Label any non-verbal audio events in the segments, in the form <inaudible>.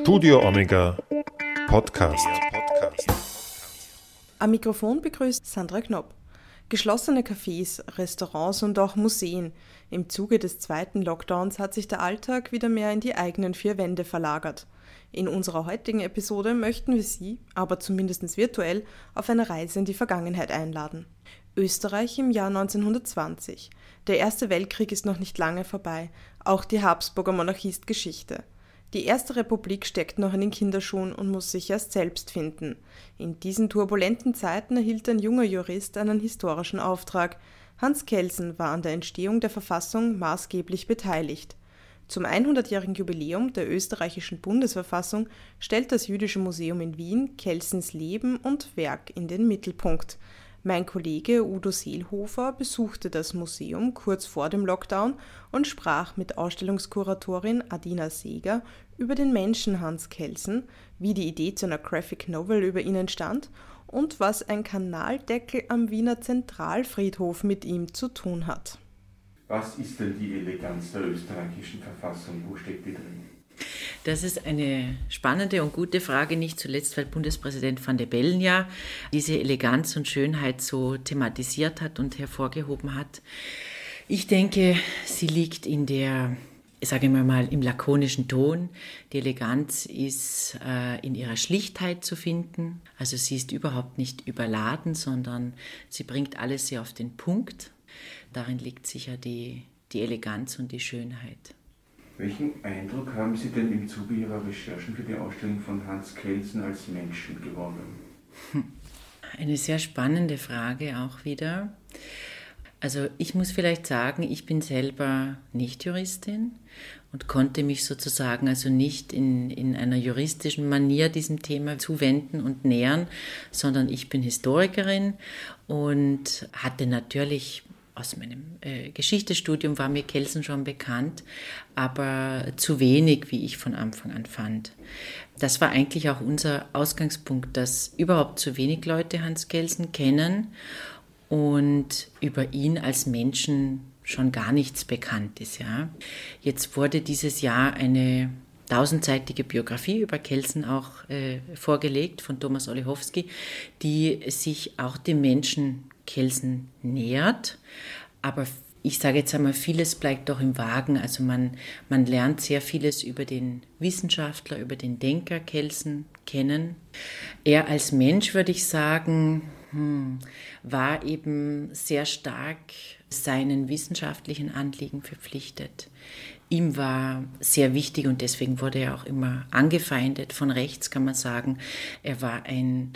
Studio Omega Podcast. Am Mikrofon begrüßt Sandra Knopp. Geschlossene Cafés, Restaurants und auch Museen. Im Zuge des zweiten Lockdowns hat sich der Alltag wieder mehr in die eigenen vier Wände verlagert. In unserer heutigen Episode möchten wir Sie, aber zumindest virtuell, auf eine Reise in die Vergangenheit einladen. Österreich im Jahr 1920. Der Erste Weltkrieg ist noch nicht lange vorbei. Auch die Habsburger Monarchie ist Geschichte. Die Erste Republik steckt noch in den Kinderschuhen und muss sich erst selbst finden. In diesen turbulenten Zeiten erhielt ein junger Jurist einen historischen Auftrag. Hans Kelsen war an der Entstehung der Verfassung maßgeblich beteiligt. Zum 100-jährigen Jubiläum der österreichischen Bundesverfassung stellt das Jüdische Museum in Wien Kelsens Leben und Werk in den Mittelpunkt. Mein Kollege Udo Seelhofer besuchte das Museum kurz vor dem Lockdown und sprach mit Ausstellungskuratorin Adina Seeger über den Menschen Hans Kelsen, wie die Idee zu einer Graphic Novel über ihn entstand und was ein Kanaldeckel am Wiener Zentralfriedhof mit ihm zu tun hat. Was ist denn die Eleganz der österreichischen Verfassung? Wo steckt die drin? Das ist eine spannende und gute Frage, nicht zuletzt, weil Bundespräsident van der Bellen ja diese Eleganz und Schönheit so thematisiert hat und hervorgehoben hat. Ich denke, sie liegt in der, sage ich mal, im lakonischen Ton. Die Eleganz ist äh, in ihrer Schlichtheit zu finden. Also sie ist überhaupt nicht überladen, sondern sie bringt alles sehr auf den Punkt. Darin liegt sicher die, die Eleganz und die Schönheit. Welchen Eindruck haben Sie denn im Zuge Ihrer Recherchen für die Ausstellung von Hans Kelsen als Menschen gewonnen? Eine sehr spannende Frage auch wieder. Also ich muss vielleicht sagen, ich bin selber nicht Juristin und konnte mich sozusagen also nicht in, in einer juristischen Manier diesem Thema zuwenden und nähern, sondern ich bin Historikerin und hatte natürlich aus meinem äh, Geschichtsstudium war mir Kelsen schon bekannt, aber zu wenig, wie ich von Anfang an fand. Das war eigentlich auch unser Ausgangspunkt, dass überhaupt zu wenig Leute Hans Kelsen kennen und über ihn als Menschen schon gar nichts bekannt ist. Ja. Jetzt wurde dieses Jahr eine tausendseitige Biografie über Kelsen auch äh, vorgelegt von Thomas Olechowski, die sich auch dem Menschen Kelsen nähert. Aber ich sage jetzt einmal, vieles bleibt doch im Wagen. Also man, man lernt sehr vieles über den Wissenschaftler, über den Denker Kelsen kennen. Er als Mensch, würde ich sagen, hm, war eben sehr stark seinen wissenschaftlichen Anliegen verpflichtet. Ihm war sehr wichtig und deswegen wurde er auch immer angefeindet von rechts, kann man sagen. Er war ein,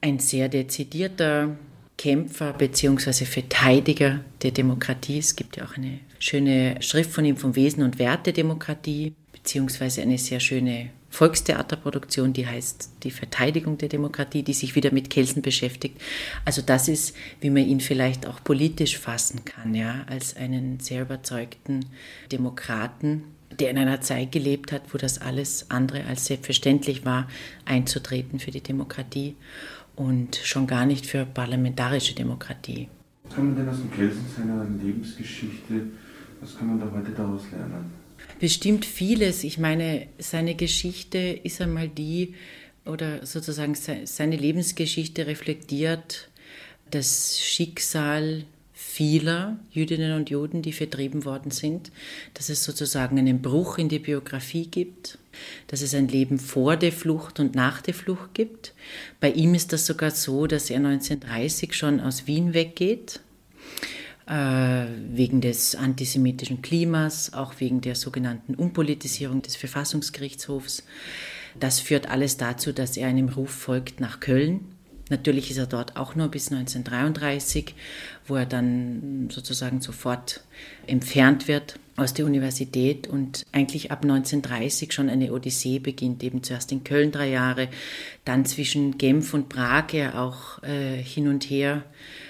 ein sehr dezidierter Kämpfer bzw. Verteidiger der Demokratie. Es gibt ja auch eine schöne Schrift von ihm vom Wesen und Wert der Demokratie, beziehungsweise eine sehr schöne Volkstheaterproduktion, die heißt Die Verteidigung der Demokratie, die sich wieder mit Kelsen beschäftigt. Also das ist, wie man ihn vielleicht auch politisch fassen kann, ja, als einen sehr überzeugten Demokraten, der in einer Zeit gelebt hat, wo das alles andere als selbstverständlich war, einzutreten für die Demokratie und schon gar nicht für parlamentarische Demokratie. Was kann man denn aus dem Kelsen seiner Lebensgeschichte, was kann man da heute daraus lernen? Bestimmt vieles. Ich meine, seine Geschichte ist einmal die, oder sozusagen seine Lebensgeschichte reflektiert das Schicksal vieler Jüdinnen und Juden, die vertrieben worden sind, dass es sozusagen einen Bruch in die Biografie gibt, dass es ein Leben vor der Flucht und nach der Flucht gibt. Bei ihm ist das sogar so, dass er 1930 schon aus Wien weggeht, äh, wegen des antisemitischen Klimas, auch wegen der sogenannten Unpolitisierung des Verfassungsgerichtshofs. Das führt alles dazu, dass er einem Ruf folgt nach Köln Natürlich ist er dort auch nur bis 1933, wo er dann sozusagen sofort entfernt wird aus der Universität und eigentlich ab 1930 schon eine Odyssee beginnt, eben zuerst in Köln drei Jahre, dann zwischen Genf und Prag er auch äh, hin und her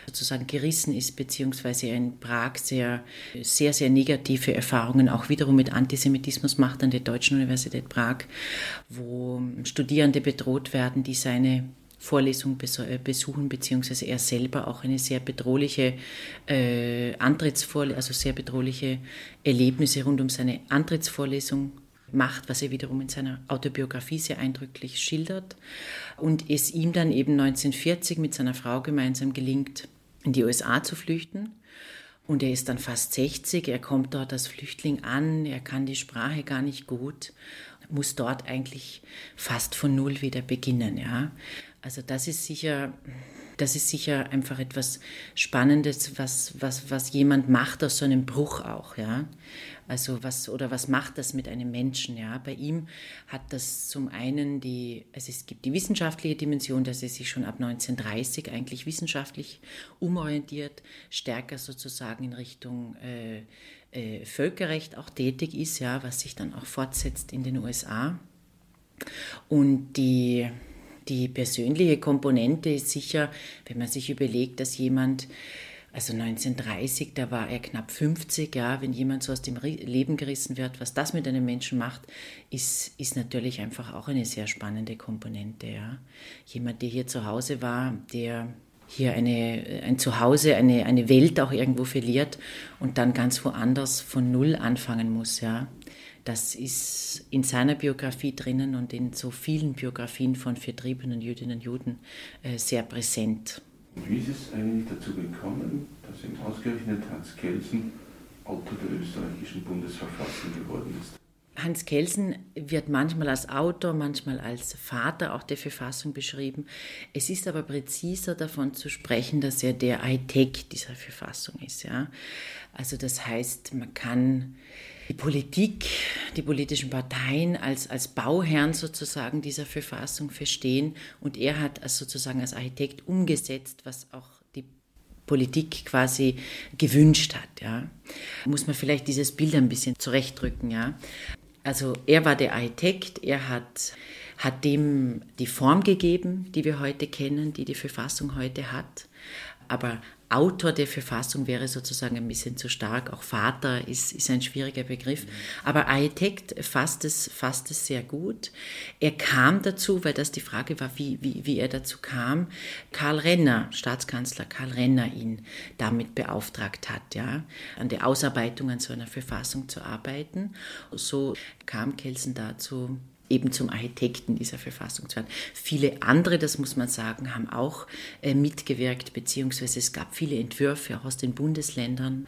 sozusagen gerissen ist, beziehungsweise in Prag sehr, sehr, sehr negative Erfahrungen auch wiederum mit Antisemitismus macht an der Deutschen Universität Prag, wo Studierende bedroht werden, die seine Vorlesung äh, besuchen, beziehungsweise er selber auch eine sehr bedrohliche äh, Antrittsvorlesung, also sehr bedrohliche Erlebnisse rund um seine Antrittsvorlesung macht, was er wiederum in seiner Autobiografie sehr eindrücklich schildert. Und es ihm dann eben 1940 mit seiner Frau gemeinsam gelingt, in die USA zu flüchten. Und er ist dann fast 60, er kommt dort als Flüchtling an, er kann die Sprache gar nicht gut, muss dort eigentlich fast von Null wieder beginnen. Ja? Also das ist sicher das ist sicher einfach etwas Spannendes, was, was, was jemand macht aus so einem Bruch auch, ja. Also was, oder was macht das mit einem Menschen, ja. Bei ihm hat das zum einen die, also es gibt die wissenschaftliche Dimension, dass er sich schon ab 1930 eigentlich wissenschaftlich umorientiert, stärker sozusagen in Richtung äh, äh, Völkerrecht auch tätig ist, ja, was sich dann auch fortsetzt in den USA. Und die, die persönliche Komponente ist sicher, wenn man sich überlegt, dass jemand, also 1930, da war er knapp 50, ja, wenn jemand so aus dem Leben gerissen wird, was das mit einem Menschen macht, ist, ist natürlich einfach auch eine sehr spannende Komponente, ja. Jemand, der hier zu Hause war, der hier eine, ein Zuhause, eine, eine Welt auch irgendwo verliert und dann ganz woanders von Null anfangen muss, ja. Das ist in seiner Biografie drinnen und in so vielen Biografien von vertriebenen Jüdinnen und Juden äh, sehr präsent. Wie ist es eigentlich dazu gekommen, dass im ausgerechnet Hans Kelsen Autor der österreichischen Bundesverfassung geworden ist? Hans Kelsen wird manchmal als Autor, manchmal als Vater auch der Verfassung beschrieben. Es ist aber präziser davon zu sprechen, dass er der Hightech dieser Verfassung ist. Ja? Also das heißt, man kann die Politik, die politischen Parteien als, als Bauherren sozusagen dieser Verfassung verstehen und er hat als sozusagen als Architekt umgesetzt, was auch die Politik quasi gewünscht hat. Ja. Muss man vielleicht dieses Bild ein bisschen zurechtdrücken. Ja. Also er war der Architekt, er hat, hat dem die Form gegeben, die wir heute kennen, die die Verfassung heute hat. Aber Autor der Verfassung wäre sozusagen ein bisschen zu stark. Auch Vater ist, ist ein schwieriger Begriff. Aber Architekt fasst es, fasst es sehr gut. Er kam dazu, weil das die Frage war, wie, wie, wie er dazu kam. Karl Renner, Staatskanzler Karl Renner, ihn damit beauftragt hat, ja, an der Ausarbeitung an so einer Verfassung zu arbeiten. So kam Kelsen dazu, eben zum Architekten dieser Verfassung zu werden. Viele andere, das muss man sagen, haben auch äh, mitgewirkt, beziehungsweise es gab viele Entwürfe aus den Bundesländern,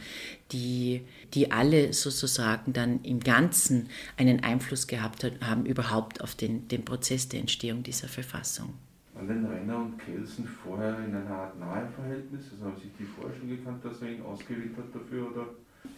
die, die alle sozusagen dann im Ganzen einen Einfluss gehabt haben, überhaupt auf den, den Prozess der Entstehung dieser Verfassung. Waren denn Renner und Kelsen vorher in einer Art Naheverhältnis? Also haben sich die vorher schon gekannt, dass er ihn ausgewählt hat dafür? Oder?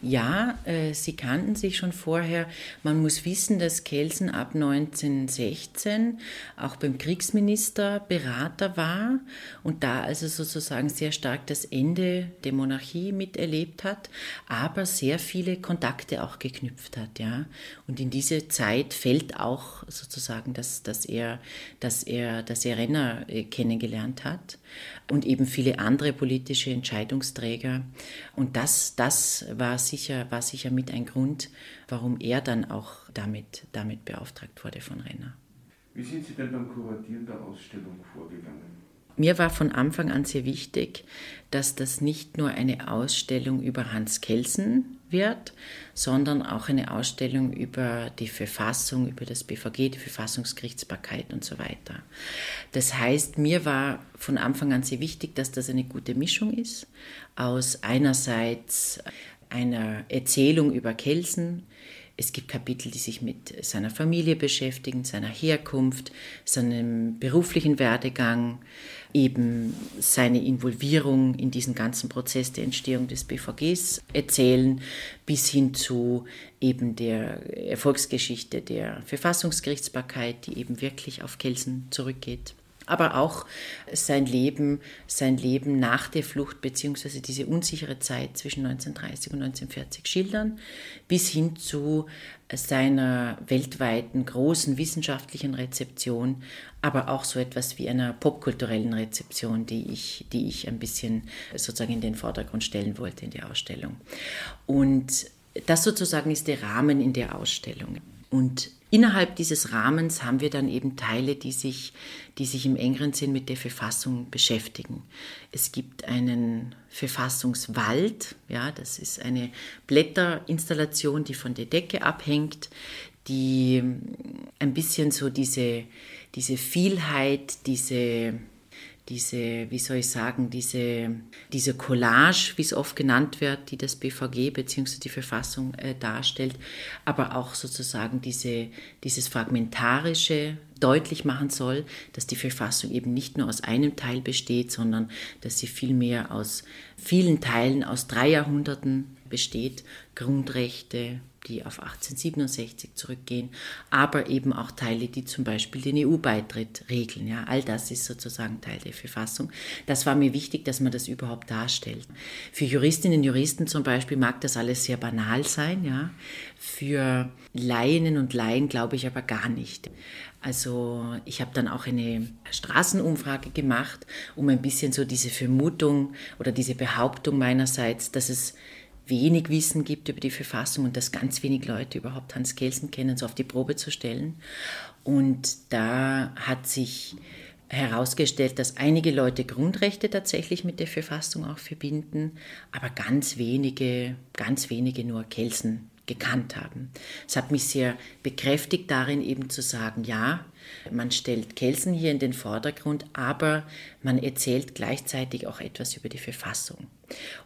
Ja, äh, sie kannten sich schon vorher. Man muss wissen, dass Kelsen ab 1916 auch beim Kriegsminister Berater war und da also sozusagen sehr stark das Ende der Monarchie miterlebt hat, aber sehr viele Kontakte auch geknüpft hat. Ja. Und in diese Zeit fällt auch sozusagen, dass, dass, er, dass, er, dass er Renner äh, kennengelernt hat und eben viele andere politische Entscheidungsträger. Und das, das war, sicher, war sicher mit ein Grund, warum er dann auch damit, damit beauftragt wurde von Renner. Wie sind Sie denn beim Kuratieren der Ausstellung vorgegangen? Mir war von Anfang an sehr wichtig, dass das nicht nur eine Ausstellung über Hans Kelsen wird, sondern auch eine Ausstellung über die Verfassung, über das BVG, die Verfassungsgerichtsbarkeit und so weiter. Das heißt, mir war von Anfang an sehr wichtig, dass das eine gute Mischung ist aus einerseits einer Erzählung über Kelsen, es gibt Kapitel, die sich mit seiner Familie beschäftigen, seiner Herkunft, seinem beruflichen Werdegang, eben seine Involvierung in diesen ganzen Prozess der Entstehung des BVGs erzählen, bis hin zu eben der Erfolgsgeschichte der Verfassungsgerichtsbarkeit, die eben wirklich auf Kelsen zurückgeht aber auch sein Leben, sein Leben nach der Flucht beziehungsweise diese unsichere Zeit zwischen 1930 und 1940 schildern, bis hin zu seiner weltweiten großen wissenschaftlichen Rezeption, aber auch so etwas wie einer popkulturellen Rezeption, die ich, die ich ein bisschen sozusagen in den Vordergrund stellen wollte in der Ausstellung. Und das sozusagen ist der Rahmen in der Ausstellung. Und innerhalb dieses Rahmens haben wir dann eben Teile, die sich, die sich im engeren Sinn mit der Verfassung beschäftigen. Es gibt einen Verfassungswald, ja, das ist eine Blätterinstallation, die von der Decke abhängt, die ein bisschen so diese, diese Vielheit, diese diese, wie soll ich sagen, diese, diese Collage, wie es oft genannt wird, die das BVG bzw. die Verfassung äh, darstellt, aber auch sozusagen diese, dieses Fragmentarische deutlich machen soll, dass die Verfassung eben nicht nur aus einem Teil besteht, sondern dass sie vielmehr aus vielen Teilen, aus drei Jahrhunderten besteht, Grundrechte, die auf 1867 zurückgehen, aber eben auch Teile, die zum Beispiel den EU-Beitritt regeln. Ja, all das ist sozusagen Teil der Verfassung. Das war mir wichtig, dass man das überhaupt darstellt. Für Juristinnen und Juristen zum Beispiel mag das alles sehr banal sein. Ja, für Laien und Laien glaube ich aber gar nicht. Also ich habe dann auch eine Straßenumfrage gemacht, um ein bisschen so diese Vermutung oder diese Behauptung meinerseits, dass es wenig Wissen gibt über die Verfassung und dass ganz wenig Leute überhaupt Hans Kelsen kennen, so auf die Probe zu stellen. Und da hat sich herausgestellt, dass einige Leute Grundrechte tatsächlich mit der Verfassung auch verbinden, aber ganz wenige, ganz wenige nur Kelsen gekannt haben. Es hat mich sehr bekräftigt darin eben zu sagen, ja, man stellt Kelsen hier in den Vordergrund, aber man erzählt gleichzeitig auch etwas über die Verfassung.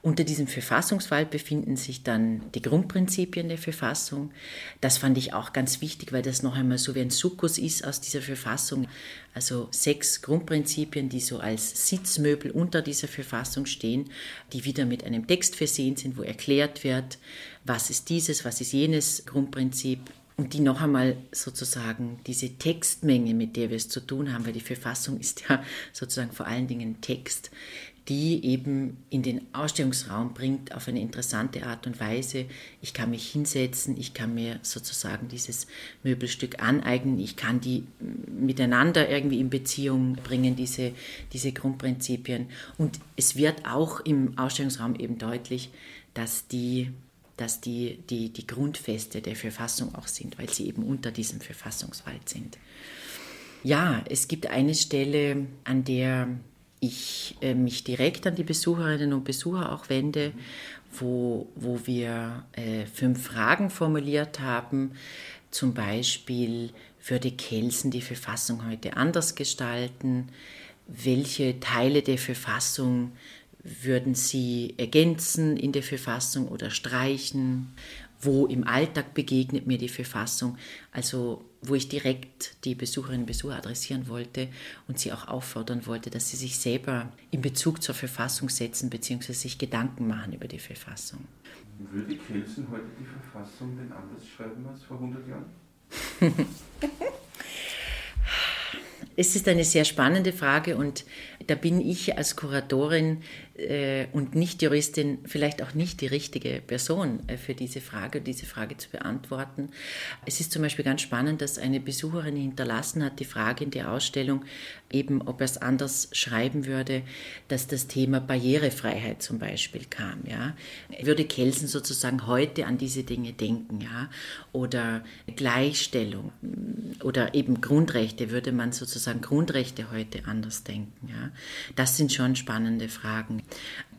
Unter diesem Verfassungsfall befinden sich dann die Grundprinzipien der Verfassung. Das fand ich auch ganz wichtig, weil das noch einmal so wie ein Sukkus ist aus dieser Verfassung. Also sechs Grundprinzipien, die so als Sitzmöbel unter dieser Verfassung stehen, die wieder mit einem Text versehen sind, wo erklärt wird, was ist dieses, was ist jenes Grundprinzip, und die noch einmal sozusagen diese Textmenge, mit der wir es zu tun haben, weil die Verfassung ist ja sozusagen vor allen Dingen Text, die eben in den Ausstellungsraum bringt auf eine interessante Art und Weise. Ich kann mich hinsetzen, ich kann mir sozusagen dieses Möbelstück aneignen, ich kann die miteinander irgendwie in Beziehung bringen, diese, diese Grundprinzipien. Und es wird auch im Ausstellungsraum eben deutlich, dass die dass die, die, die Grundfeste der Verfassung auch sind, weil sie eben unter diesem Verfassungswald sind. Ja, es gibt eine Stelle, an der ich äh, mich direkt an die Besucherinnen und Besucher auch wende, wo, wo wir äh, fünf Fragen formuliert haben. Zum Beispiel, würde Kelsen die Verfassung heute anders gestalten? Welche Teile der Verfassung würden Sie ergänzen in der Verfassung oder streichen? Wo im Alltag begegnet mir die Verfassung? Also wo ich direkt die Besucherinnen und Besucher adressieren wollte und sie auch auffordern wollte, dass sie sich selber in Bezug zur Verfassung setzen bzw. sich Gedanken machen über die Verfassung. Würde Kelsen heute die Verfassung denn anders schreiben als vor 100 Jahren? <laughs> es ist eine sehr spannende Frage und da bin ich als Kuratorin und Nicht-Juristin vielleicht auch nicht die richtige Person äh, für diese Frage, diese Frage zu beantworten. Es ist zum Beispiel ganz spannend, dass eine Besucherin hinterlassen hat, die Frage in der Ausstellung, eben ob er es anders schreiben würde, dass das Thema Barrierefreiheit zum Beispiel kam. Ja? Würde Kelsen sozusagen heute an diese Dinge denken? Ja? Oder Gleichstellung oder eben Grundrechte, würde man sozusagen Grundrechte heute anders denken? Ja? Das sind schon spannende Fragen.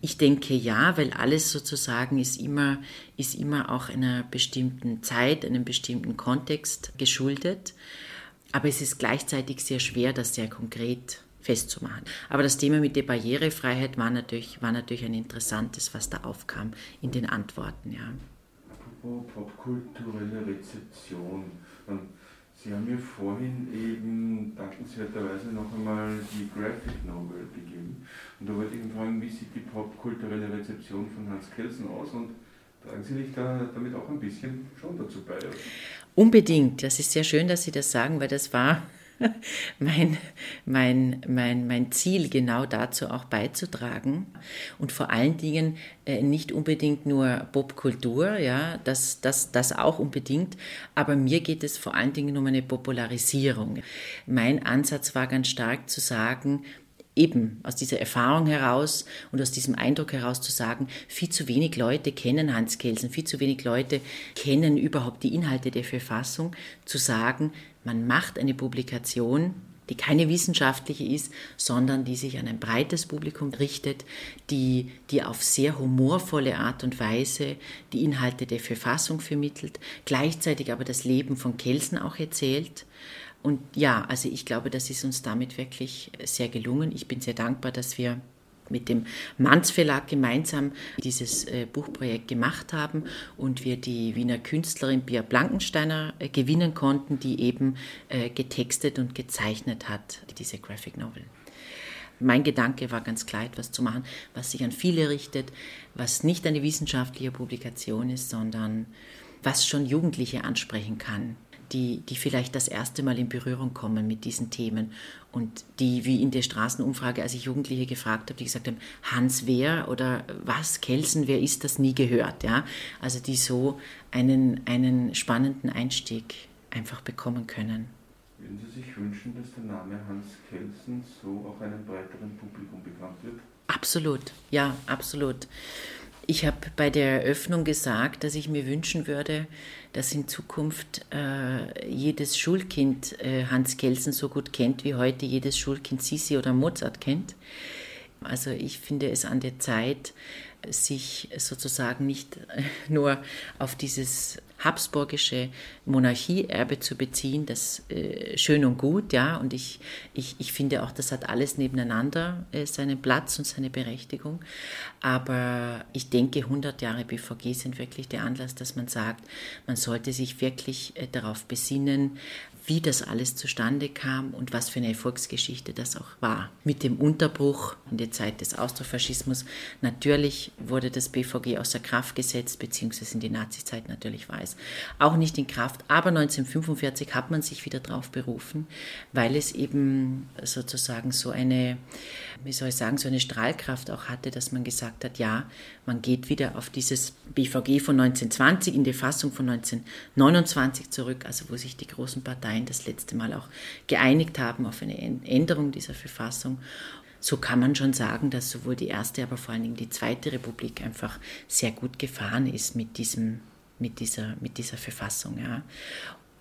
Ich denke ja, weil alles sozusagen ist immer, ist immer auch einer bestimmten Zeit, einem bestimmten Kontext geschuldet. Aber es ist gleichzeitig sehr schwer, das sehr konkret festzumachen. Aber das Thema mit der Barrierefreiheit war natürlich, war natürlich ein interessantes, was da aufkam in den Antworten. Ja. Popkulturelle Rezeption. Sie haben mir vorhin eben dankenswerterweise noch einmal die Graphic Novel gegeben. Und da wollte ich ihn fragen, wie sieht die popkulturelle Rezeption von Hans Kelsen aus und tragen Sie sich da damit auch ein bisschen schon dazu bei? Unbedingt. Das ist sehr schön, dass Sie das sagen, weil das war <laughs> mein, mein, mein, mein Ziel, genau dazu auch beizutragen. Und vor allen Dingen äh, nicht unbedingt nur Popkultur, ja, das, das, das auch unbedingt, aber mir geht es vor allen Dingen um eine Popularisierung. Mein Ansatz war ganz stark zu sagen, eben aus dieser Erfahrung heraus und aus diesem Eindruck heraus zu sagen, viel zu wenig Leute kennen Hans Kelsen, viel zu wenig Leute kennen überhaupt die Inhalte der Verfassung, zu sagen, man macht eine Publikation die keine wissenschaftliche ist, sondern die sich an ein breites Publikum richtet, die, die auf sehr humorvolle Art und Weise die Inhalte der Verfassung vermittelt, gleichzeitig aber das Leben von Kelsen auch erzählt. Und ja, also ich glaube, das ist uns damit wirklich sehr gelungen. Ich bin sehr dankbar, dass wir mit dem Manz Verlag gemeinsam dieses äh, Buchprojekt gemacht haben und wir die Wiener Künstlerin Bia Blankensteiner äh, gewinnen konnten, die eben äh, getextet und gezeichnet hat, diese Graphic Novel. Mein Gedanke war ganz klar, etwas zu machen, was sich an viele richtet, was nicht eine wissenschaftliche Publikation ist, sondern was schon Jugendliche ansprechen kann die, die vielleicht das erste Mal in Berührung kommen mit diesen Themen und die, wie in der Straßenumfrage, als ich Jugendliche gefragt habe, die gesagt haben, Hans wer oder was, Kelsen, wer ist das, nie gehört. Ja? Also die so einen, einen spannenden Einstieg einfach bekommen können. Würden Sie sich wünschen, dass der Name Hans Kelsen so auch einem breiteren Publikum bekannt wird? Absolut, ja, absolut. Ich habe bei der Eröffnung gesagt, dass ich mir wünschen würde, dass in Zukunft äh, jedes Schulkind äh, Hans Kelsen so gut kennt, wie heute jedes Schulkind Sisi oder Mozart kennt. Also ich finde es an der Zeit, sich sozusagen nicht <laughs> nur auf dieses habsburgische Monarchieerbe zu beziehen, das äh, schön und gut, ja, und ich, ich, ich finde auch, das hat alles nebeneinander äh, seinen Platz und seine Berechtigung, aber ich denke, 100 Jahre BVG sind wirklich der Anlass, dass man sagt, man sollte sich wirklich äh, darauf besinnen, wie das alles zustande kam und was für eine Erfolgsgeschichte das auch war. Mit dem Unterbruch in der Zeit des Austrofaschismus, natürlich wurde das BVG außer Kraft gesetzt, beziehungsweise in die Nazizeit natürlich war es auch nicht in Kraft. Aber 1945 hat man sich wieder darauf berufen, weil es eben sozusagen so eine, wie soll ich sagen, so eine Strahlkraft auch hatte, dass man gesagt hat, ja, man geht wieder auf dieses BVG von 1920 in die Fassung von 1929 zurück, also wo sich die großen Parteien das letzte Mal auch geeinigt haben auf eine Änderung dieser Verfassung. So kann man schon sagen, dass sowohl die erste, aber vor allen Dingen die zweite Republik einfach sehr gut gefahren ist mit diesem mit dieser, mit dieser Verfassung. Ja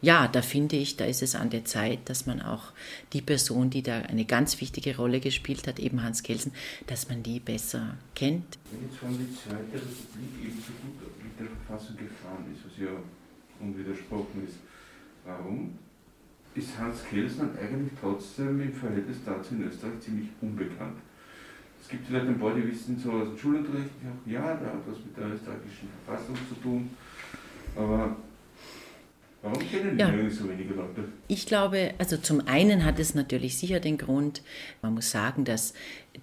ja, da finde ich, da ist es an der Zeit, dass man auch die Person, die da eine ganz wichtige Rolle gespielt hat, eben Hans Kelsen, dass man die besser kennt. Wenn jetzt von die Zweite Republik eben so gut mit der Verfassung gefahren ist, was ja unwidersprochen ist, warum ist Hans Kelsen eigentlich trotzdem im Verhältnis dazu in Österreich ziemlich unbekannt? Es gibt vielleicht ein paar, die wissen so aus dem Schulunterricht, ja, der hat was mit der österreichischen Verfassung zu tun, aber Warum kennen die ja. so wenige Leute? Ich glaube, also zum einen hat es natürlich sicher den Grund, man muss sagen, dass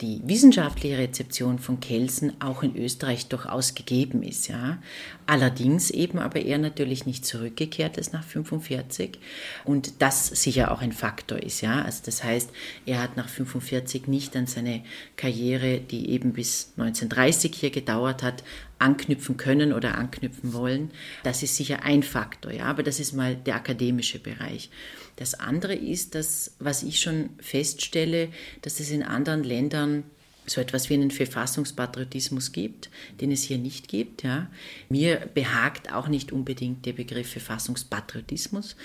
die wissenschaftliche Rezeption von Kelsen auch in Österreich durchaus gegeben ist. Ja. Allerdings eben aber er natürlich nicht zurückgekehrt ist nach 45 und das sicher auch ein Faktor ist. Ja. Also das heißt, er hat nach 45 nicht an seine Karriere, die eben bis 1930 hier gedauert hat, anknüpfen können oder anknüpfen wollen. Das ist sicher ein Faktor, ja, aber das ist mal der akademische Bereich. Das andere ist, dass, was ich schon feststelle, dass es in anderen Ländern so etwas wie einen Verfassungspatriotismus gibt, den es hier nicht gibt. Ja. Mir behagt auch nicht unbedingt der Begriff Verfassungspatriotismus.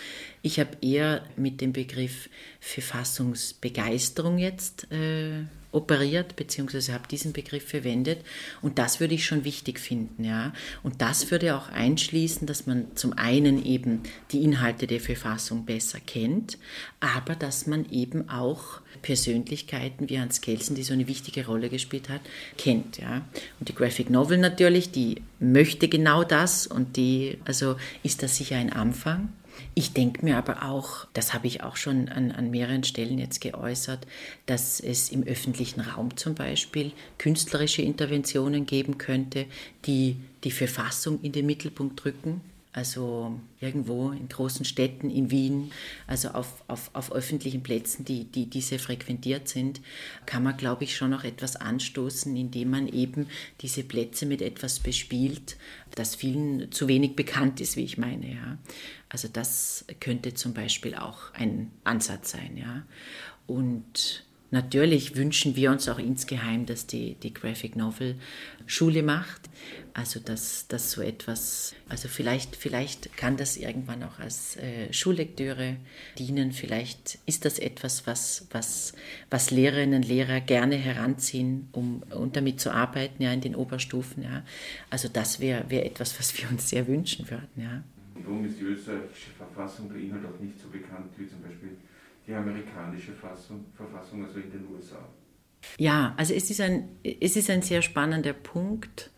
Ich habe eher mit dem Begriff Verfassungsbegeisterung jetzt äh, operiert, beziehungsweise habe diesen Begriff verwendet. Und das würde ich schon wichtig finden, ja. Und das würde auch einschließen, dass man zum einen eben die Inhalte der Verfassung besser kennt, aber dass man eben auch Persönlichkeiten wie Hans Kelsen, die so eine wichtige Rolle gespielt hat, kennt, ja. Und die Graphic Novel natürlich, die möchte genau das und die, also ist das sicher ein Anfang. Ich denke mir aber auch, das habe ich auch schon an, an mehreren Stellen jetzt geäußert, dass es im öffentlichen Raum zum Beispiel künstlerische Interventionen geben könnte, die die Verfassung in den Mittelpunkt rücken also irgendwo in großen Städten, in Wien, also auf, auf, auf öffentlichen Plätzen, die, die, die sehr frequentiert sind, kann man, glaube ich, schon noch etwas anstoßen, indem man eben diese Plätze mit etwas bespielt, das vielen zu wenig bekannt ist, wie ich meine. Ja. Also das könnte zum Beispiel auch ein Ansatz sein. Ja. Und Natürlich wünschen wir uns auch insgeheim, dass die, die Graphic Novel Schule macht. Also dass das so etwas, also vielleicht, vielleicht kann das irgendwann auch als äh, Schullektüre dienen. Vielleicht ist das etwas, was, was, was Lehrerinnen und Lehrer gerne heranziehen, um, um damit zu arbeiten, ja, in den Oberstufen. Ja. Also das wäre wär etwas, was wir uns sehr wünschen würden. Ja. Warum ist die österreichische Verfassung der Inhalt auch nicht so bekannt wie zum Beispiel die amerikanische Fassung, Verfassung, also in den USA? Ja, also es ist ein, es ist ein sehr spannender Punkt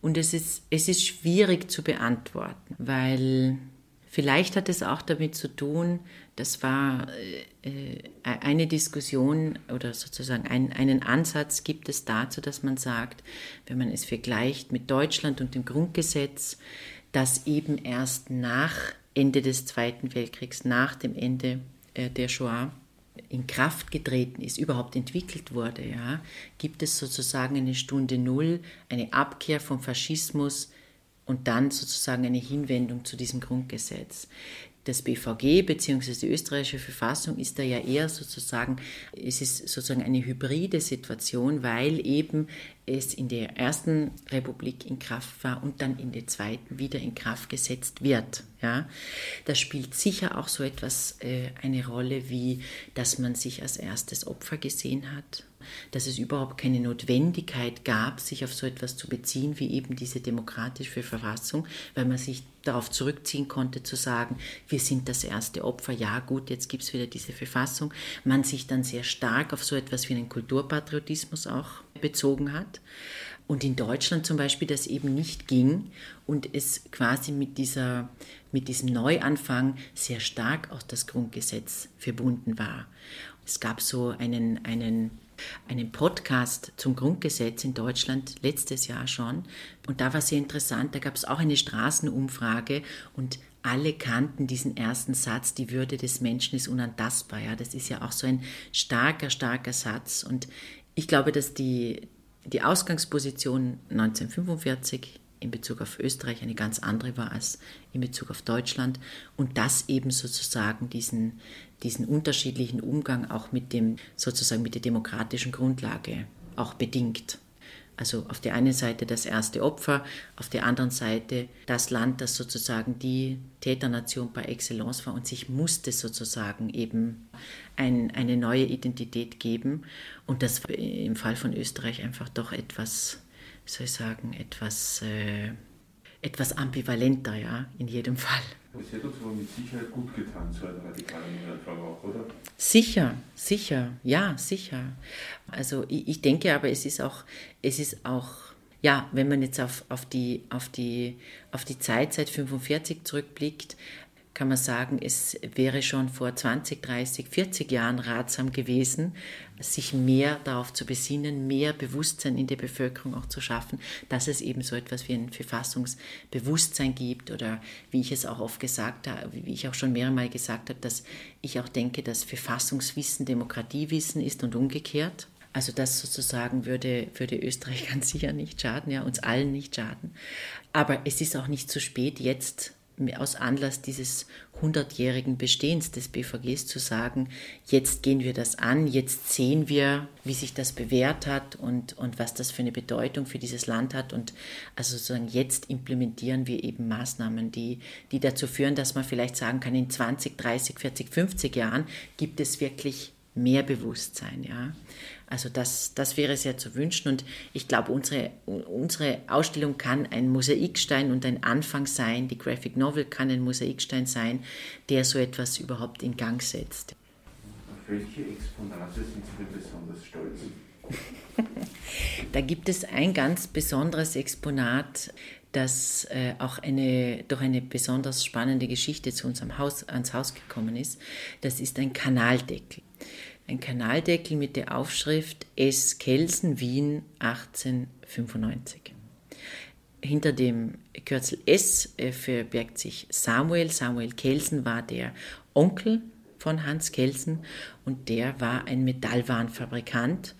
und es ist, es ist schwierig zu beantworten, weil vielleicht hat es auch damit zu tun, das war äh, eine Diskussion oder sozusagen ein, einen Ansatz gibt es dazu, dass man sagt, wenn man es vergleicht mit Deutschland und dem Grundgesetz, dass eben erst nach Ende des Zweiten Weltkriegs, nach dem Ende äh, der Shoah, in Kraft getreten ist, überhaupt entwickelt wurde, ja, gibt es sozusagen eine Stunde Null, eine Abkehr vom Faschismus und dann sozusagen eine Hinwendung zu diesem Grundgesetz das BVG bzw. die österreichische Verfassung ist da ja eher sozusagen, es ist sozusagen eine hybride Situation, weil eben es in der ersten Republik in Kraft war und dann in der zweiten wieder in Kraft gesetzt wird. Ja, da spielt sicher auch so etwas äh, eine Rolle, wie dass man sich als erstes Opfer gesehen hat, dass es überhaupt keine Notwendigkeit gab, sich auf so etwas zu beziehen wie eben diese demokratische Verfassung, weil man sich darauf zurückziehen konnte, zu sagen, wir sind das erste Opfer, ja gut, jetzt gibt es wieder diese Verfassung. Man sich dann sehr stark auf so etwas wie einen Kulturpatriotismus auch bezogen hat. Und in Deutschland zum Beispiel das eben nicht ging und es quasi mit, dieser, mit diesem Neuanfang sehr stark auch das Grundgesetz verbunden war. Es gab so einen, einen einen Podcast zum Grundgesetz in Deutschland letztes Jahr schon. Und da war sehr interessant, da gab es auch eine Straßenumfrage und alle kannten diesen ersten Satz, die Würde des Menschen ist unantastbar. Ja, das ist ja auch so ein starker, starker Satz. Und ich glaube, dass die, die Ausgangsposition 1945 in Bezug auf Österreich eine ganz andere war als in Bezug auf Deutschland und das eben sozusagen diesen, diesen unterschiedlichen Umgang auch mit dem sozusagen mit der demokratischen Grundlage auch bedingt. Also auf der einen Seite das erste Opfer, auf der anderen Seite das Land, das sozusagen die Täternation par excellence war und sich musste sozusagen eben ein, eine neue Identität geben. Und das im Fall von Österreich einfach doch etwas, soll ich sagen, etwas, äh, etwas ambivalenter, ja, in jedem Fall. Das hätte uns aber mit Sicherheit gut getan, so ein radikaler Neuanfang auch, oder? Sicher, sicher, ja, sicher. Also ich, ich, denke aber, es ist auch, es ist auch, ja, wenn man jetzt auf, auf, die, auf, die, auf die Zeit seit 45 zurückblickt, kann man sagen, es wäre schon vor 20, 30, 40 Jahren ratsam gewesen, sich mehr darauf zu besinnen, mehr Bewusstsein in der Bevölkerung auch zu schaffen, dass es eben so etwas wie ein Verfassungsbewusstsein gibt oder wie ich es auch oft gesagt habe, wie ich auch schon mehrere Mal gesagt habe, dass ich auch denke, dass Verfassungswissen Demokratiewissen ist und umgekehrt. Also das sozusagen würde, würde Österreich <laughs> ganz sicher nicht schaden, ja, uns allen nicht schaden. Aber es ist auch nicht zu spät, jetzt aus Anlass dieses hundertjährigen Bestehens des BVGs zu sagen, jetzt gehen wir das an, jetzt sehen wir, wie sich das bewährt hat und, und was das für eine Bedeutung für dieses Land hat. Und also sozusagen jetzt implementieren wir eben Maßnahmen, die, die dazu führen, dass man vielleicht sagen kann, in 20, 30, 40, 50 Jahren gibt es wirklich mehr Bewusstsein. Ja? Also das, das wäre sehr zu wünschen und ich glaube, unsere, unsere Ausstellung kann ein Mosaikstein und ein Anfang sein. Die Graphic Novel kann ein Mosaikstein sein, der so etwas überhaupt in Gang setzt. Auf welche Exponate sind Sie denn besonders stolz? <laughs> da gibt es ein ganz besonderes Exponat, das äh, auch eine, durch eine besonders spannende Geschichte zu unserem Haus, ans Haus gekommen ist. Das ist ein Kanaldeckel ein Kanaldeckel mit der Aufschrift S. Kelsen, Wien 1895. Hinter dem Kürzel S äh, verbirgt sich Samuel. Samuel Kelsen war der Onkel von Hans Kelsen und der war ein Metallwarenfabrikant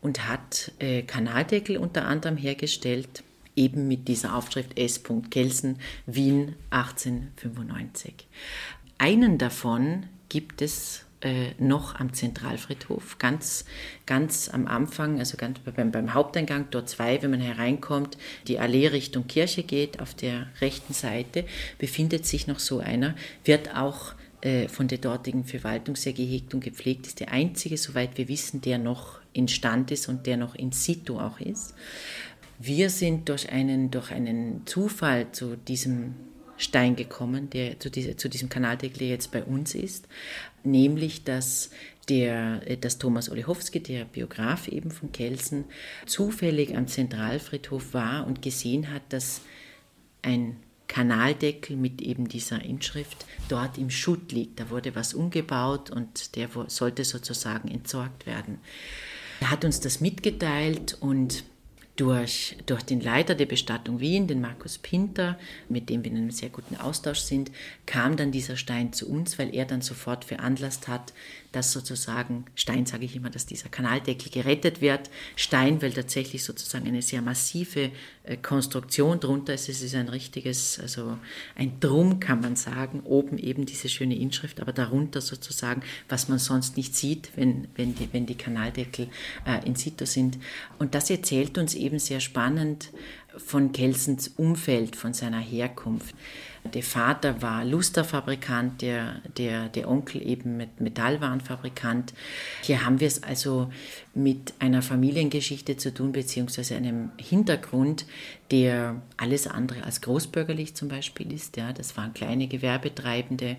und hat äh, Kanaldeckel unter anderem hergestellt, eben mit dieser Aufschrift S. Kelsen, Wien 1895. Einen davon gibt es äh, noch am Zentralfriedhof, ganz, ganz am Anfang, also ganz beim, beim Haupteingang, dort zwei, wenn man hereinkommt, die Allee Richtung Kirche geht, auf der rechten Seite befindet sich noch so einer, wird auch äh, von der dortigen Verwaltung sehr gehegt und gepflegt, ist der einzige, soweit wir wissen, der noch in Stand ist und der noch in situ auch ist. Wir sind durch einen, durch einen Zufall zu diesem Stein gekommen, der zu, dieser, zu diesem Kanaldeckel, der jetzt bei uns ist, nämlich dass, der, dass Thomas Olechowski, der Biograf eben von Kelsen, zufällig am Zentralfriedhof war und gesehen hat, dass ein Kanaldeckel mit eben dieser Inschrift dort im Schutt liegt. Da wurde was umgebaut und der sollte sozusagen entsorgt werden. Er hat uns das mitgeteilt und durch, durch den Leiter der Bestattung Wien, den Markus Pinter, mit dem wir in einem sehr guten Austausch sind, kam dann dieser Stein zu uns, weil er dann sofort veranlasst hat, dass sozusagen, Stein sage ich immer, dass dieser Kanaldeckel gerettet wird. Stein, weil tatsächlich sozusagen eine sehr massive äh, Konstruktion drunter ist. Es ist ein richtiges, also ein Drum kann man sagen, oben eben diese schöne Inschrift, aber darunter sozusagen, was man sonst nicht sieht, wenn, wenn, die, wenn die Kanaldeckel äh, in situ sind. Und das erzählt uns eben sehr spannend von Kelsens Umfeld, von seiner Herkunft. Der Vater war Lusterfabrikant, der, der, der Onkel eben mit Metallwarenfabrikant. Hier haben wir es also mit einer Familiengeschichte zu tun, beziehungsweise einem Hintergrund, der alles andere als großbürgerlich zum Beispiel ist. Ja, das waren kleine Gewerbetreibende.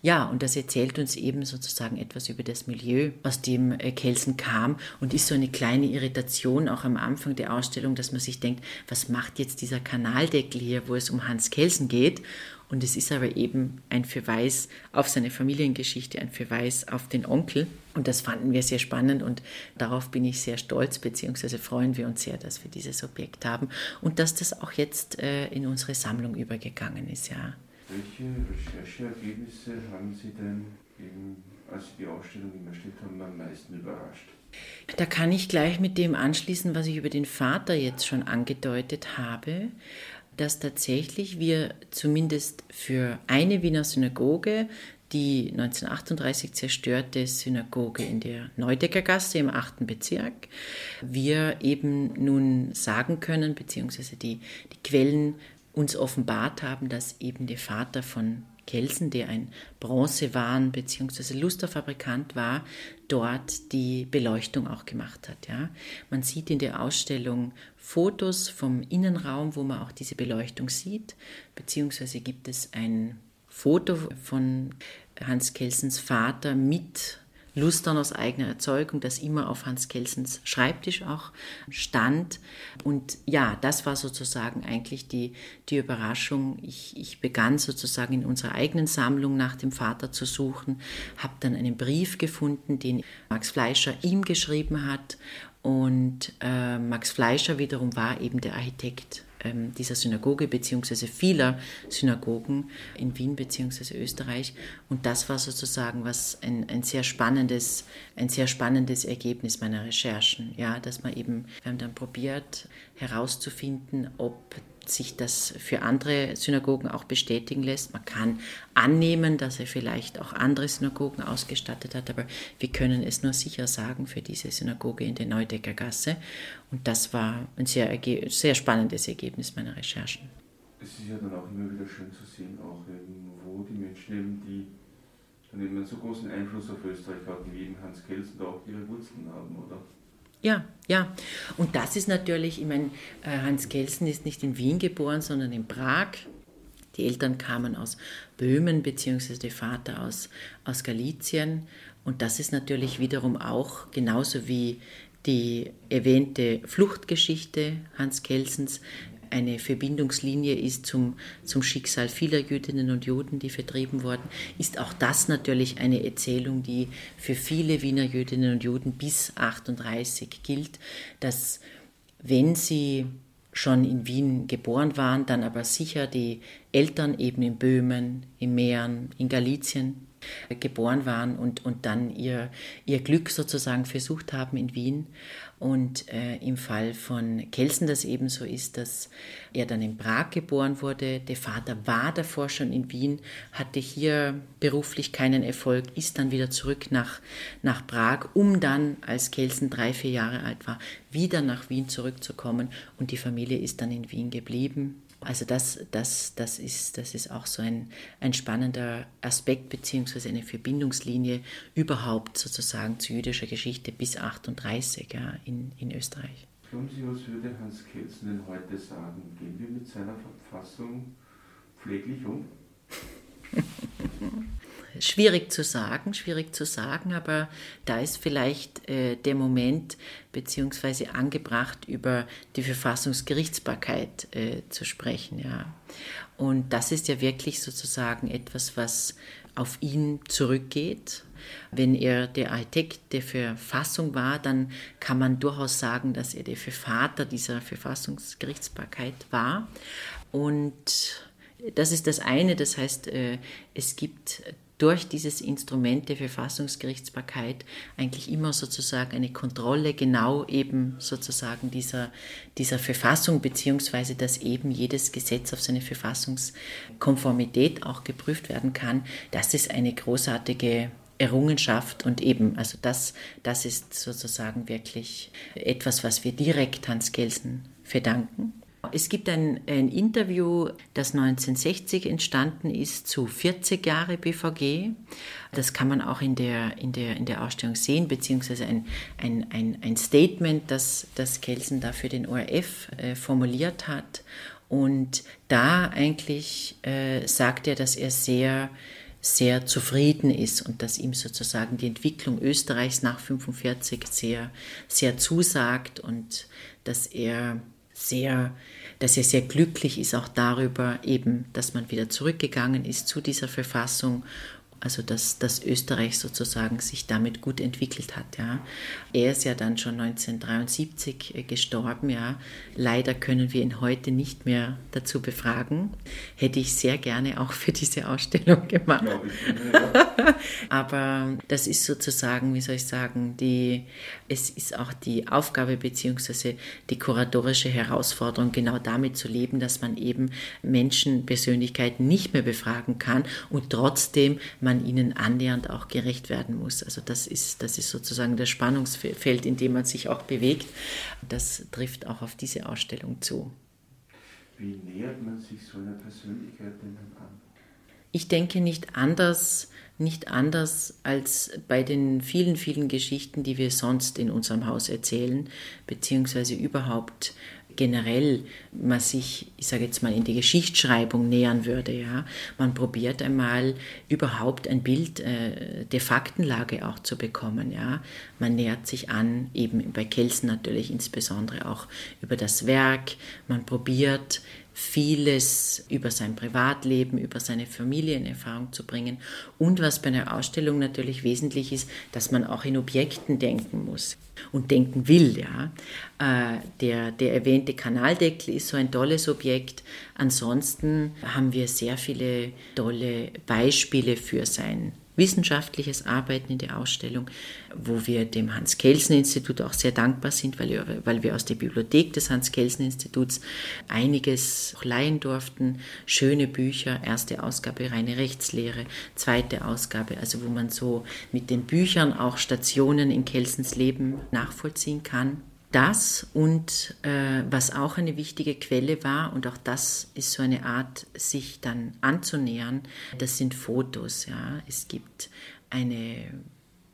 Ja, und das erzählt uns eben sozusagen etwas über das Milieu, aus dem äh, Kelsen kam und ist so eine kleine Irritation auch am Anfang der Ausstellung, dass man sich denkt, was macht jetzt dieser Kanaldeckel hier, wo es um Hans Kelsen geht? Und es ist aber eben ein Verweis auf seine Familiengeschichte, ein Verweis auf den Onkel. Und das fanden wir sehr spannend und darauf bin ich sehr stolz, beziehungsweise freuen wir uns sehr, dass wir dieses Objekt haben und dass das auch jetzt äh, in unsere Sammlung übergegangen ist. Ja. Welche Rechercheergebnisse haben Sie denn, eben, als Sie die Ausstellung erstellt haben, am meisten überrascht? Da kann ich gleich mit dem anschließen, was ich über den Vater jetzt schon angedeutet habe dass tatsächlich wir zumindest für eine Wiener Synagoge, die 1938 zerstörte Synagoge in der Neudeckergasse im 8. Bezirk, wir eben nun sagen können, beziehungsweise die, die Quellen uns offenbart haben, dass eben der Vater von Kelsen, der ein Bronzewaren- bzw. Lusterfabrikant war, dort die Beleuchtung auch gemacht hat. Ja. Man sieht in der Ausstellung Fotos vom Innenraum, wo man auch diese Beleuchtung sieht, beziehungsweise gibt es ein Foto von Hans Kelsens Vater mit Lustern aus eigener Erzeugung, das immer auf Hans Kelsens Schreibtisch auch stand. Und ja, das war sozusagen eigentlich die, die Überraschung. Ich, ich begann sozusagen in unserer eigenen Sammlung nach dem Vater zu suchen, habe dann einen Brief gefunden, den Max Fleischer ihm geschrieben hat. Und äh, Max Fleischer wiederum war eben der Architekt dieser Synagoge beziehungsweise vieler Synagogen in Wien beziehungsweise Österreich. Und das war sozusagen was ein, ein sehr spannendes, ein sehr spannendes Ergebnis meiner Recherchen. Ja, dass man eben, wir haben dann probiert herauszufinden, ob sich das für andere Synagogen auch bestätigen lässt. Man kann annehmen, dass er vielleicht auch andere Synagogen ausgestattet hat, aber wir können es nur sicher sagen für diese Synagoge in der Neudecker Gasse. Und das war ein sehr, sehr spannendes Ergebnis meiner Recherchen. Es ist ja dann auch immer wieder schön zu sehen, auch wo die Menschen eben, die dann eben einen so großen Einfluss auf Österreich hatten, wie eben Hans Kelsen, da auch ihre Wurzeln haben, oder? Ja, ja. Und das ist natürlich, ich meine, äh, Hans Kelsen ist nicht in Wien geboren, sondern in Prag. Die Eltern kamen aus Böhmen, beziehungsweise der Vater aus, aus Galizien. Und das ist natürlich wiederum auch, genauso wie die erwähnte Fluchtgeschichte Hans Kelsens, eine Verbindungslinie ist zum, zum Schicksal vieler Jüdinnen und Juden, die vertrieben wurden, ist auch das natürlich eine Erzählung, die für viele Wiener Jüdinnen und Juden bis 38 gilt, dass wenn sie schon in Wien geboren waren, dann aber sicher die Eltern eben in Böhmen, in Mähren, in Galizien geboren waren und, und dann ihr, ihr Glück sozusagen versucht haben in Wien. Und äh, im Fall von Kelsen das ebenso ist, dass er dann in Prag geboren wurde. Der Vater war davor schon in Wien, hatte hier beruflich keinen Erfolg, ist dann wieder zurück nach, nach Prag, um dann, als Kelsen drei, vier Jahre alt war, wieder nach Wien zurückzukommen. Und die Familie ist dann in Wien geblieben. Also das, das, das, ist, das ist auch so ein, ein spannender Aspekt beziehungsweise eine Verbindungslinie überhaupt sozusagen zu jüdischer Geschichte bis 38 ja, in, in Österreich. Glauben Sie, was würde Hans Kelsen denn heute sagen? Gehen wir mit seiner Verfassung pfleglich um? <laughs> schwierig zu sagen, schwierig zu sagen, aber da ist vielleicht äh, der Moment beziehungsweise angebracht, über die Verfassungsgerichtsbarkeit äh, zu sprechen. Ja. Und das ist ja wirklich sozusagen etwas, was auf ihn zurückgeht. Wenn er der Architekt der Verfassung war, dann kann man durchaus sagen, dass er der Vater dieser Verfassungsgerichtsbarkeit war. Und das ist das eine, das heißt, äh, es gibt durch dieses Instrument der Verfassungsgerichtsbarkeit eigentlich immer sozusagen eine Kontrolle genau eben sozusagen dieser, dieser Verfassung, beziehungsweise dass eben jedes Gesetz auf seine Verfassungskonformität auch geprüft werden kann. Das ist eine großartige Errungenschaft und eben, also das, das ist sozusagen wirklich etwas, was wir direkt Hans Gelsen verdanken. Es gibt ein, ein, Interview, das 1960 entstanden ist zu 40 Jahre BVG. Das kann man auch in der, in der, in der Ausstellung sehen, beziehungsweise ein, ein, ein, ein Statement, das, das Kelsen da für den ORF äh, formuliert hat. Und da eigentlich äh, sagt er, dass er sehr sehr zufrieden ist und dass ihm sozusagen die Entwicklung Österreichs nach 1945 sehr, sehr zusagt und dass er sehr, dass er sehr glücklich ist auch darüber eben, dass man wieder zurückgegangen ist zu dieser Verfassung also dass, dass Österreich sozusagen sich damit gut entwickelt hat. Ja. Er ist ja dann schon 1973 äh, gestorben. Ja. Leider können wir ihn heute nicht mehr dazu befragen. Hätte ich sehr gerne auch für diese Ausstellung gemacht. <laughs> Aber das ist sozusagen, wie soll ich sagen, die, es ist auch die Aufgabe bzw. die kuratorische Herausforderung, genau damit zu leben, dass man eben Menschen, Persönlichkeiten nicht mehr befragen kann und trotzdem man ihnen annähernd auch gerecht werden muss. Also das ist, das ist sozusagen das Spannungsfeld, in dem man sich auch bewegt. Das trifft auch auf diese Ausstellung zu. Wie nähert man sich so einer Persönlichkeit denn an? Ich denke nicht anders, nicht anders als bei den vielen, vielen Geschichten, die wir sonst in unserem Haus erzählen, beziehungsweise überhaupt generell man sich, ich sage jetzt mal, in die Geschichtsschreibung nähern würde. Ja? Man probiert einmal überhaupt ein Bild äh, der Faktenlage auch zu bekommen. Ja? Man nähert sich an, eben bei Kelsen natürlich insbesondere auch über das Werk. Man probiert vieles über sein Privatleben, über seine Familie in Erfahrung zu bringen. Und was bei einer Ausstellung natürlich wesentlich ist, dass man auch in Objekten denken muss und denken will. Ja. Äh, der, der erwähnte Kanaldeckel ist so ein tolles Objekt. Ansonsten haben wir sehr viele tolle Beispiele für sein wissenschaftliches Arbeiten in der Ausstellung, wo wir dem Hans-Kelsen-Institut auch sehr dankbar sind, weil wir, weil wir aus der Bibliothek des Hans-Kelsen-Instituts einiges leihen durften. Schöne Bücher, erste Ausgabe reine Rechtslehre, zweite Ausgabe, also wo man so mit den Büchern auch Stationen in Kelsens Leben nachvollziehen kann. Das und äh, was auch eine wichtige Quelle war, und auch das ist so eine Art, sich dann anzunähern, das sind Fotos. Ja. Es gibt eine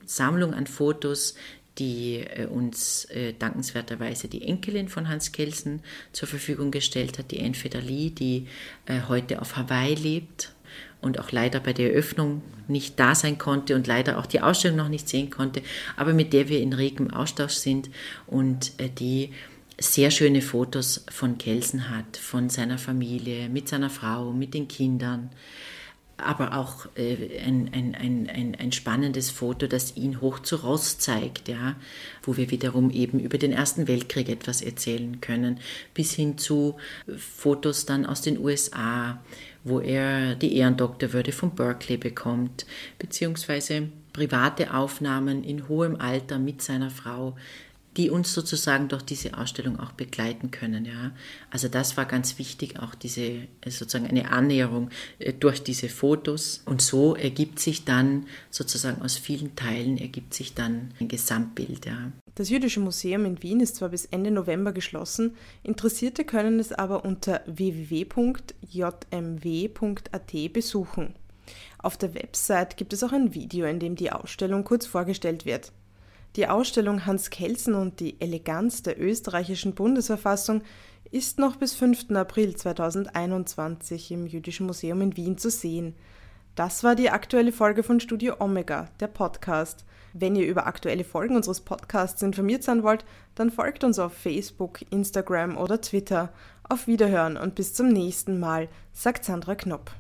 Sammlung an Fotos, die äh, uns äh, dankenswerterweise die Enkelin von Hans Kelsen zur Verfügung gestellt hat, die Anne Federli, die äh, heute auf Hawaii lebt und auch leider bei der Eröffnung nicht da sein konnte und leider auch die Ausstellung noch nicht sehen konnte, aber mit der wir in regem Austausch sind und äh, die sehr schöne Fotos von Kelsen hat, von seiner Familie, mit seiner Frau, mit den Kindern. aber auch äh, ein, ein, ein, ein, spannendes Foto, das ihn hoch zu Ross zeigt, ja, wo wir wiederum eben über den Ersten Weltkrieg etwas erzählen können, bis hin zu Fotos dann aus den USA, wo er die Ehrendoktorwürde von Berkeley bekommt, beziehungsweise private Aufnahmen in hohem Alter mit seiner Frau, die uns sozusagen durch diese Ausstellung auch begleiten können. Ja. Also das war ganz wichtig, auch diese äh, sozusagen eine Annäherung äh, durch diese Fotos. Und so ergibt sich dann sozusagen aus vielen Teilen ergibt sich dann ein Gesamtbild. Ja. Das Jüdische Museum in Wien ist zwar bis Ende November geschlossen, Interessierte können es aber unter www.jmw.at besuchen. Auf der Website gibt es auch ein Video, in dem die Ausstellung kurz vorgestellt wird. Die Ausstellung Hans Kelsen und die Eleganz der österreichischen Bundesverfassung ist noch bis 5. April 2021 im Jüdischen Museum in Wien zu sehen. Das war die aktuelle Folge von Studio Omega, der Podcast. Wenn ihr über aktuelle Folgen unseres Podcasts informiert sein wollt, dann folgt uns auf Facebook, Instagram oder Twitter. Auf Wiederhören und bis zum nächsten Mal, sagt Sandra Knopp.